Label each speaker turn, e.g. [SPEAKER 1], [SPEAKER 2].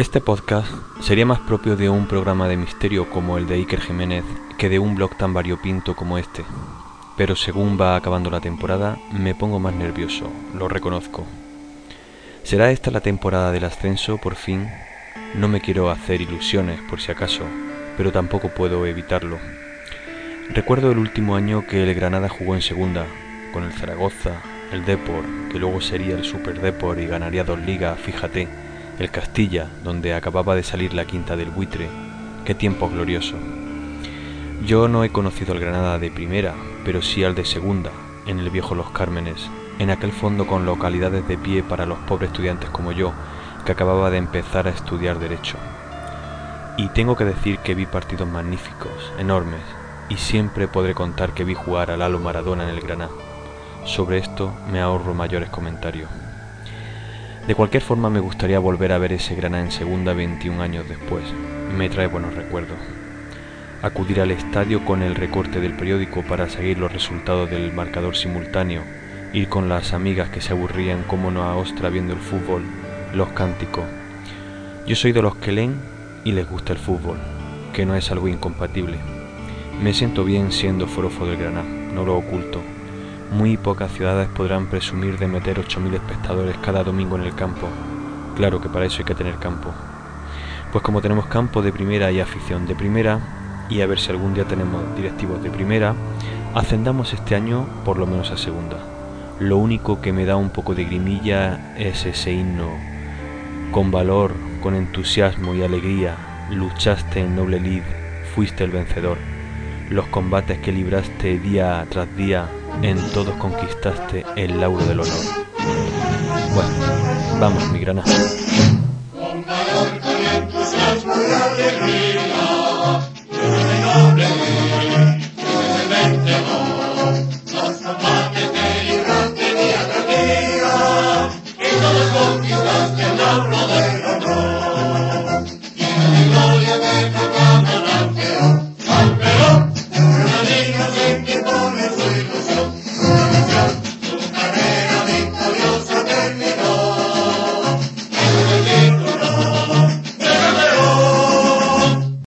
[SPEAKER 1] Este podcast sería más propio de un programa de misterio como el de Iker Jiménez que de un blog tan variopinto como este. Pero según va acabando la temporada, me pongo más nervioso, lo reconozco. ¿Será esta la temporada del ascenso, por fin? No me quiero hacer ilusiones, por si acaso, pero tampoco puedo evitarlo. Recuerdo el último año que el Granada jugó en segunda, con el Zaragoza, el Depor, que luego sería el Super Depor y ganaría dos ligas, fíjate, el Castilla, donde acababa de salir la quinta del buitre. Qué tiempo glorioso. Yo no he conocido al Granada de primera, pero sí al de segunda, en el viejo Los Cármenes, en aquel fondo con localidades de pie para los pobres estudiantes como yo, que acababa de empezar a estudiar Derecho. Y tengo que decir que vi partidos magníficos, enormes, y siempre podré contar que vi jugar al Lalo Maradona en el Granada. Sobre esto me ahorro mayores comentarios. De cualquier forma me gustaría volver a ver ese Granada en segunda 21 años después. Me trae buenos recuerdos. Acudir al estadio con el recorte del periódico para seguir los resultados del marcador simultáneo. Ir con las amigas que se aburrían como no a ostra viendo el fútbol. Los cánticos. Yo soy de los que leen y les gusta el fútbol, que no es algo incompatible. Me siento bien siendo forofo del Granada, no lo oculto muy pocas ciudades podrán presumir de meter 8.000 espectadores cada domingo en el campo. Claro que para eso hay que tener campo. Pues como tenemos campo de primera y afición de primera, y a ver si algún día tenemos directivos de primera, ascendamos este año por lo menos a segunda. Lo único que me da un poco de grimilla es ese himno. Con valor, con entusiasmo y alegría, luchaste en noble lid, fuiste el vencedor. Los combates que libraste día tras día en todos conquistaste el lauro del honor. Bueno, vamos, mi
[SPEAKER 2] alegría.